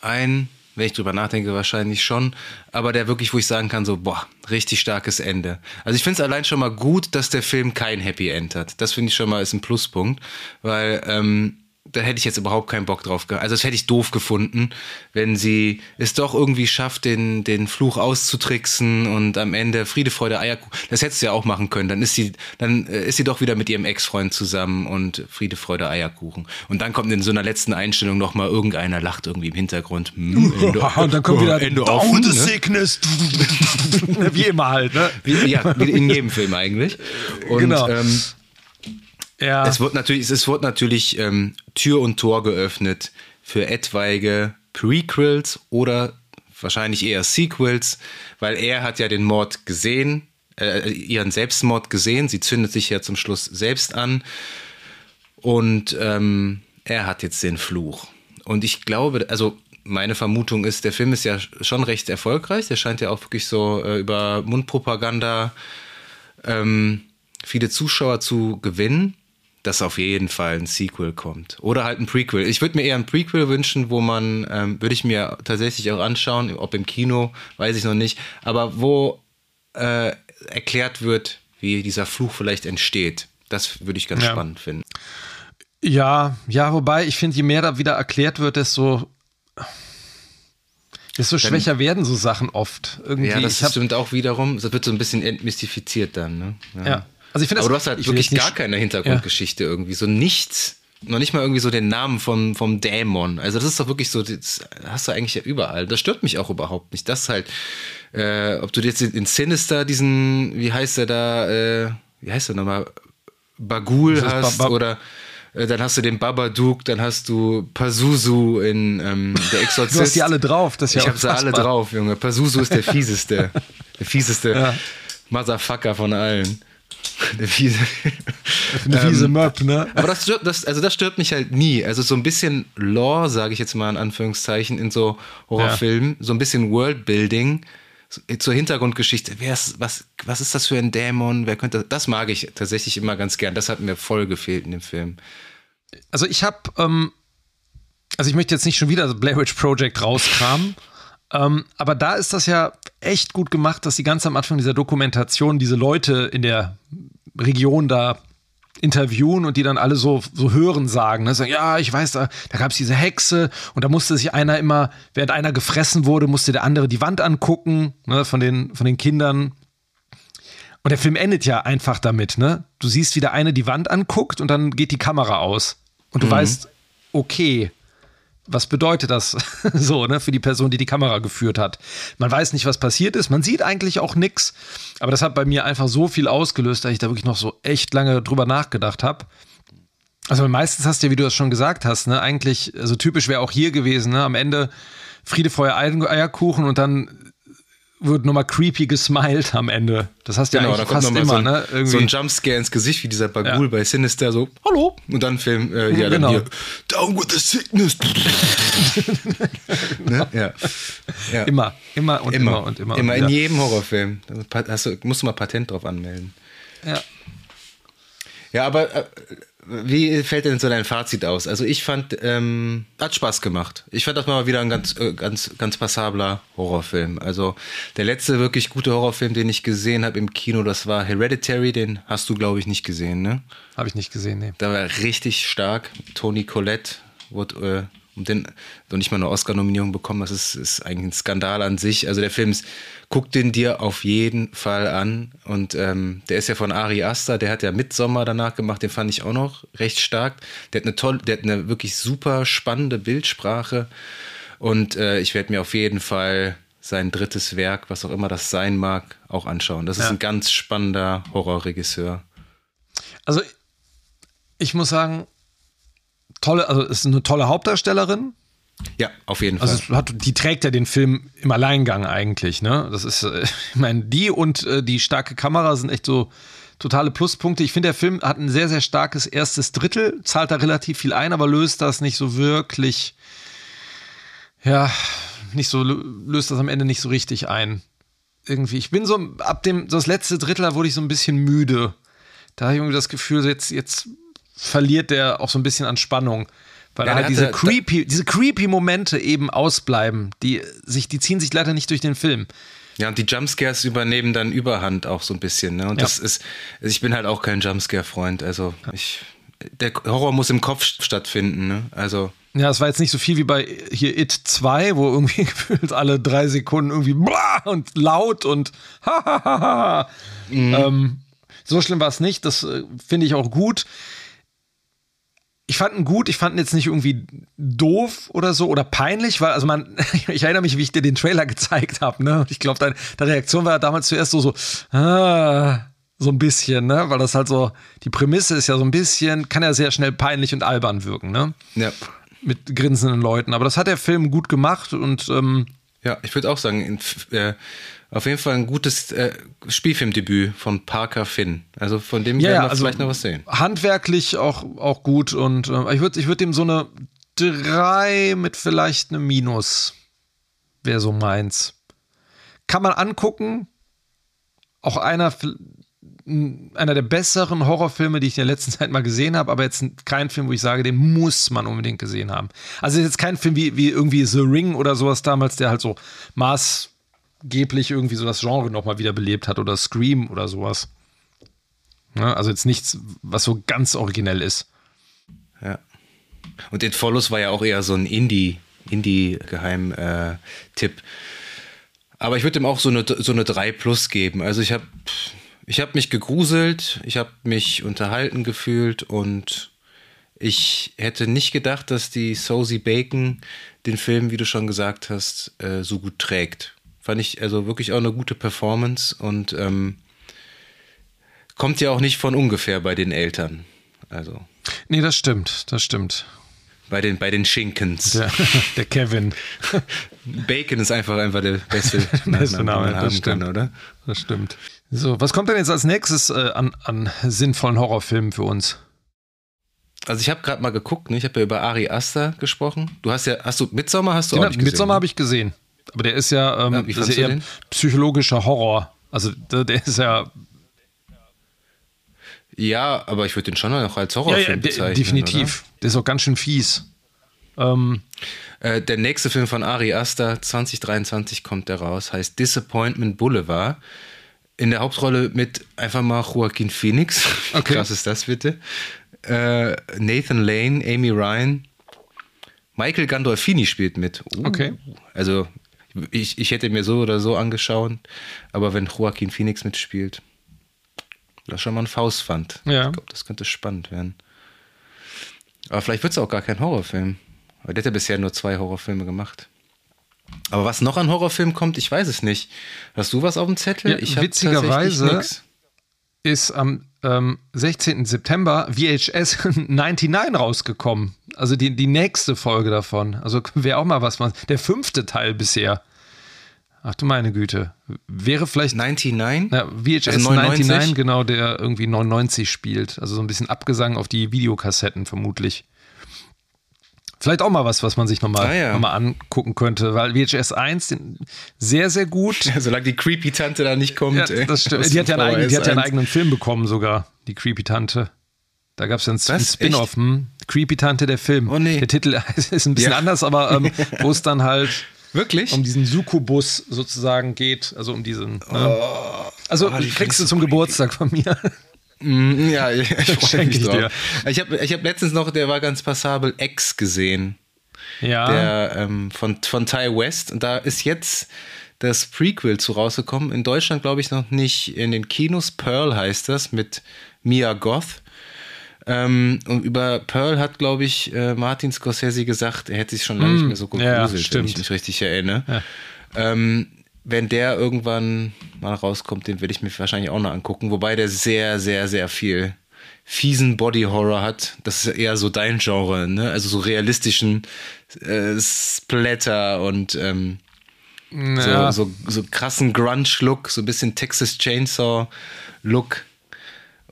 ein, wenn ich drüber nachdenke, wahrscheinlich schon, aber der wirklich, wo ich sagen kann, so, boah, richtig starkes Ende. Also ich finde es allein schon mal gut, dass der Film kein Happy End hat. Das finde ich schon mal ist ein Pluspunkt, weil ähm, da hätte ich jetzt überhaupt keinen Bock drauf gehabt. Also das hätte ich doof gefunden, wenn sie es doch irgendwie schafft, den, den Fluch auszutricksen und am Ende Friede, Freude, Eierkuchen. Das hättest du ja auch machen können. Dann ist sie, dann äh, ist sie doch wieder mit ihrem Ex-Freund zusammen und Friede, Freude, Eierkuchen. Und dann kommt in so einer letzten Einstellung nochmal irgendeiner lacht irgendwie im Hintergrund. Hm, Ende, und dann kommt wieder Ende Down the ne? Sickness. wie immer halt, ne? Wie, ja, wie in jedem Film eigentlich. Und, genau. Ähm, ja. Es wird natürlich, es wird natürlich ähm, Tür und Tor geöffnet für etwaige Prequels oder wahrscheinlich eher Sequels, weil er hat ja den Mord gesehen, äh, ihren Selbstmord gesehen. Sie zündet sich ja zum Schluss selbst an und ähm, er hat jetzt den Fluch. Und ich glaube, also meine Vermutung ist, der Film ist ja schon recht erfolgreich. Der scheint ja auch wirklich so äh, über Mundpropaganda ähm, viele Zuschauer zu gewinnen dass auf jeden Fall ein Sequel kommt. Oder halt ein Prequel. Ich würde mir eher ein Prequel wünschen, wo man, ähm, würde ich mir tatsächlich auch anschauen, ob im Kino, weiß ich noch nicht, aber wo äh, erklärt wird, wie dieser Fluch vielleicht entsteht. Das würde ich ganz ja. spannend finden. Ja, ja, wobei ich finde, je mehr da wieder erklärt wird, desto, desto schwächer werden so Sachen oft. Irgendwie, ja, das stimmt auch wiederum. Das wird so ein bisschen entmystifiziert dann. Ne? Ja. ja. Also ich finde, aber du hast halt wirklich gar keine Hintergrundgeschichte ja. irgendwie, so nichts, noch nicht mal irgendwie so den Namen vom, vom Dämon. Also das ist doch wirklich so, das hast du eigentlich ja überall. Das stört mich auch überhaupt nicht. Das halt, äh, ob du jetzt in Sinister diesen, wie heißt der da, äh, wie heißt der nochmal, Bagul hast ba ba oder äh, dann hast du den Babadook, dann hast du Pazuzu in ähm, Der Exorzist. du hast die alle drauf, das ist ja Ich hab sie alle drauf, Junge. Pazuzu ist der fieseste. der fieseste ja. Motherfucker von allen. Der fiese. Eine fiese ähm, Möb, ne? Aber das stört, das, also das stört mich halt nie. Also so ein bisschen Lore, sage ich jetzt mal in Anführungszeichen, in so Horrorfilmen, ja. so ein bisschen Worldbuilding zur Hintergrundgeschichte. Wer ist, was, was ist das für ein Dämon? Wer könnte das? mag ich tatsächlich immer ganz gern. Das hat mir voll gefehlt in dem Film. Also ich habe, ähm, also ich möchte jetzt nicht schon wieder das Blair Witch Project rauskramen. Ähm, aber da ist das ja echt gut gemacht, dass sie ganz am Anfang dieser Dokumentation diese Leute in der Region da interviewen und die dann alle so, so hören sagen. Ne? Sagen, ja, ich weiß, da, da gab es diese Hexe und da musste sich einer immer, während einer gefressen wurde, musste der andere die Wand angucken ne, von, den, von den Kindern. Und der Film endet ja einfach damit, ne? Du siehst, wie der eine die Wand anguckt und dann geht die Kamera aus. Und du mhm. weißt, okay, was bedeutet das so, ne, für die Person, die die Kamera geführt hat? Man weiß nicht, was passiert ist. Man sieht eigentlich auch nichts. Aber das hat bei mir einfach so viel ausgelöst, dass ich da wirklich noch so echt lange drüber nachgedacht habe. Also meistens hast du ja, wie du das schon gesagt hast, ne, eigentlich, also typisch wäre auch hier gewesen, ne, am Ende Friede, Feuer, Eierkuchen und dann wird nochmal creepy gesmiled am Ende. Das hast du genau, ja eigentlich fast immer, so ein, ne? Irgendwie. So ein Jumpscare ins Gesicht, wie dieser Bagul ja. bei Sinister, so, hallo. Und dann Film, äh, ja, genau. dann hier, down with the sickness. ne? ja. ja. Immer, immer und immer, immer und immer. Immer und in jedem Horrorfilm. Hast du, musst du mal Patent drauf anmelden. Ja. Ja, aber äh, wie fällt denn so dein Fazit aus? Also ich fand, ähm, hat Spaß gemacht. Ich fand das mal wieder ein ganz, äh, ganz, ganz passabler Horrorfilm. Also der letzte wirklich gute Horrorfilm, den ich gesehen habe im Kino, das war Hereditary. Den hast du, glaube ich, nicht gesehen, ne? Habe ich nicht gesehen, ne. Da war richtig stark. Tony Collette wurde äh, und den noch nicht mal eine Oscar-Nominierung bekommen. Das ist, ist eigentlich ein Skandal an sich. Also der Film ist, guck den dir auf jeden Fall an. Und ähm, der ist ja von Ari Aster, der hat ja Midsommer danach gemacht, den fand ich auch noch recht stark. Der hat eine tolle, der hat eine wirklich super spannende Bildsprache. Und äh, ich werde mir auf jeden Fall sein drittes Werk, was auch immer das sein mag, auch anschauen. Das ja. ist ein ganz spannender Horrorregisseur. Also ich muss sagen, tolle, also ist eine tolle Hauptdarstellerin. Ja, auf jeden Fall. Also hat, die trägt ja den Film im Alleingang eigentlich, ne? Das ist, äh, ich meine, die und äh, die starke Kamera sind echt so totale Pluspunkte. Ich finde, der Film hat ein sehr, sehr starkes erstes Drittel, zahlt da relativ viel ein, aber löst das nicht so wirklich, ja, nicht so, löst das am Ende nicht so richtig ein. Irgendwie. Ich bin so, ab dem, das letzte Drittel, da wurde ich so ein bisschen müde. Da habe ich irgendwie das Gefühl, jetzt, jetzt verliert der auch so ein bisschen an Spannung. Weil ja, halt diese creepy, diese creepy Momente eben ausbleiben, die sich, die ziehen sich leider nicht durch den Film. Ja, und die Jumpscares übernehmen dann Überhand auch so ein bisschen. Ne? Und ja. das ist, ich bin halt auch kein Jumpscare-Freund. Also ich, der Horror muss im Kopf stattfinden. Ne? Also ja, es war jetzt nicht so viel wie bei hier It 2, wo irgendwie gefühlt alle drei Sekunden irgendwie blah und laut und ha ha ha ha. Mhm. Ähm, so schlimm war es nicht. Das äh, finde ich auch gut ich fand ihn gut, ich fand ihn jetzt nicht irgendwie doof oder so oder peinlich, weil, also man, ich erinnere mich, wie ich dir den Trailer gezeigt habe, ne? Ich glaube, deine, deine Reaktion war damals zuerst so, so, ah, so ein bisschen, ne? Weil das halt so, die Prämisse ist ja so ein bisschen, kann ja sehr schnell peinlich und albern wirken, ne? Ja. Mit grinsenden Leuten. Aber das hat der Film gut gemacht und, ähm, ja, ich würde auch sagen, in, äh, auf jeden Fall ein gutes äh, Spielfilmdebüt von Parker Finn. Also von dem ja, werden wir also vielleicht noch was sehen. Handwerklich auch, auch gut und äh, ich würde ich würd dem so eine 3 mit vielleicht einem Minus wäre so meins. Kann man angucken. Auch einer, einer der besseren Horrorfilme, die ich in der letzten Zeit mal gesehen habe, aber jetzt kein Film, wo ich sage, den muss man unbedingt gesehen haben. Also jetzt kein Film wie, wie irgendwie The Ring oder sowas damals, der halt so Maß angeblich irgendwie so das Genre nochmal wieder belebt hat oder Scream oder sowas. Ja, also jetzt nichts, was so ganz originell ist. Ja. Und It Follows war ja auch eher so ein Indie, Indie-Geheim-Tipp. Äh, Aber ich würde ihm auch so eine, so eine 3 Plus geben. Also ich habe ich hab mich gegruselt, ich habe mich unterhalten gefühlt und ich hätte nicht gedacht, dass die Sosie Bacon den Film, wie du schon gesagt hast, äh, so gut trägt. Fand ich also wirklich auch eine gute Performance und ähm, kommt ja auch nicht von ungefähr bei den Eltern. Also. Nee, das stimmt, das stimmt. Bei den, bei den Schinkens. Der, der Kevin. Bacon ist einfach einfach der beste, Name, man haben stimmt. kann, oder? Das stimmt. So, was kommt denn jetzt als nächstes äh, an, an sinnvollen Horrorfilmen für uns? Also ich habe gerade mal geguckt, ne? ich habe ja über Ari Aster gesprochen. Du hast ja, hast du Midsommer hast du Den auch nicht gesehen? Midsommar habe ich gesehen. Aber der ist ja, ähm, Ja, ist ja eher den? psychologischer Horror. Also der, der ist ja, Ja, aber ich würde den schon noch als ja, Horrorfilm ja de bezeichnen. definitiv. Der ist auch ganz schön fies. Ähm, Oder? Äh, der nächste Film von Ari Aster, 2023 kommt der raus, heißt Disappointment Boulevard. In der Hauptrolle mit einfach mal Joaquin Phoenix. Okay. krass ist das bitte? Äh, Nathan Lane, Amy Ryan. Michael Gandolfini spielt mit. Uh, Okay. Also ich, ich hätte mir so oder so angeschaut, aber wenn Joaquin Phoenix mitspielt, das schon mal ein Faustpfand. Ja. Ich glaube, das könnte spannend werden. Aber vielleicht wird es auch gar kein Horrorfilm. Weil der hat ja bisher nur zwei Horrorfilme gemacht. Aber was noch an Horrorfilmen kommt, ich weiß es nicht. Hast du was auf dem Zettel? Ja, ich witzigerweise- ist am ähm, 16. September VHS 99 rausgekommen. Also die, die nächste Folge davon. Also wäre auch mal was. man- Der fünfte Teil bisher. Ach du meine Güte. Wäre vielleicht 99? Ja, VHS Also 99? 99, genau, der irgendwie 99 spielt. Also so ein bisschen Abgesang auf die Videokassetten vermutlich. Vielleicht auch mal was, was man sich nochmal Ah, ja. noch mal angucken könnte, weil VHS 1 den, sehr, sehr gut. Solange die Creepy-Tante da nicht kommt. Ja, ey, das stimmt. Die hat, ja einen eigenen, die hat ja einen eigenen Film bekommen sogar, die Creepy Tante. Da gab es ja einen Was? Spin-off, hm? Creepy Tante, der Film. Oh, nee. Der Titel ist ein bisschen Ja. anders, aber ähm, wo es dann halt Wirklich? um diesen Sukubus sozusagen geht, also um diesen. Ne? also oh, kriegst du du zum Geburtstag von mir. Mm, ja, ich, ich freue mich ich drauf. dir. Ich habe ich hab letztens noch, der war ganz passabel, X gesehen. Ja. der ähm, von, von Ty West. Und da ist jetzt das Prequel zu rausgekommen. In Deutschland glaube ich noch nicht in den Kinos. Pearl heißt das mit Mia Goth. Ähm, und über Pearl hat, glaube ich, äh, Martin Scorsese gesagt, er hätte sich schon lange nicht mehr so Hm, ja, gegruselt, wenn ich mich richtig erinnere. Ähm, wenn der irgendwann mal rauskommt, den werde ich mir wahrscheinlich auch noch angucken. Wobei der sehr, sehr, sehr viel fiesen Body Horror hat. Das ist eher so dein Genre, ne? Also so realistischen äh, Splatter und ähm, ja. so, so, so krassen Grunge-Look, so ein bisschen Texas Chainsaw-Look.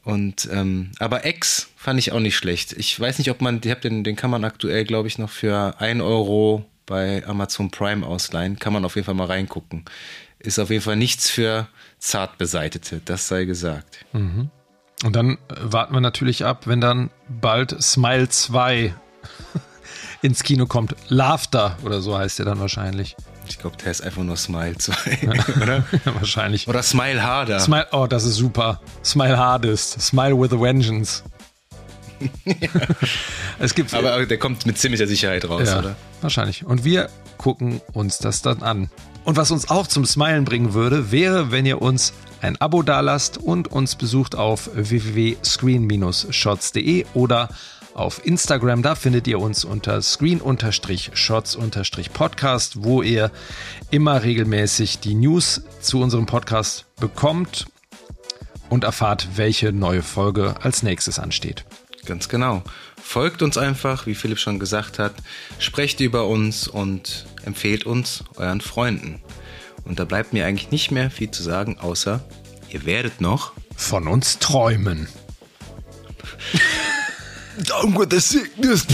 Und ähm, aber X fand ich auch nicht schlecht. Ich weiß nicht, ob man, ich hab den, den kann man aktuell, glaube ich, noch für 1 Euro bei Amazon Prime ausleihen. Kann man auf jeden Fall mal reingucken. Ist auf jeden Fall nichts für Zartbeseitete, das sei gesagt. Und dann äh, warten wir natürlich ab, wenn dann bald Smile 2 ins Kino kommt. Laughter oder so heißt der dann wahrscheinlich. Ich glaube, der ist einfach nur Smile 2, oder? wahrscheinlich. Oder Smile Harder. Smile, oh, das ist super. Smile hardest. Smile with a vengeance. Es gibt Aber der kommt mit ziemlicher Sicherheit raus, ja, oder? wahrscheinlich. Und wir gucken uns das dann an. Und was uns auch zum Smilen bringen würde, wäre, wenn ihr uns ein Abo dalasst und uns besucht auf www.screen-shots.de oder auf Instagram. Da findet ihr uns unter screen-shots-podcast, wo ihr immer regelmäßig die News zu unserem Podcast bekommt und erfahrt, welche neue Folge als nächstes ansteht. Ganz genau. Folgt uns einfach, wie Philipp schon gesagt hat, sprecht über uns und empfehlt uns euren Freunden. Und da bleibt mir eigentlich nicht mehr viel zu sagen, außer ihr werdet noch Von uns träumen. Down with the sickness.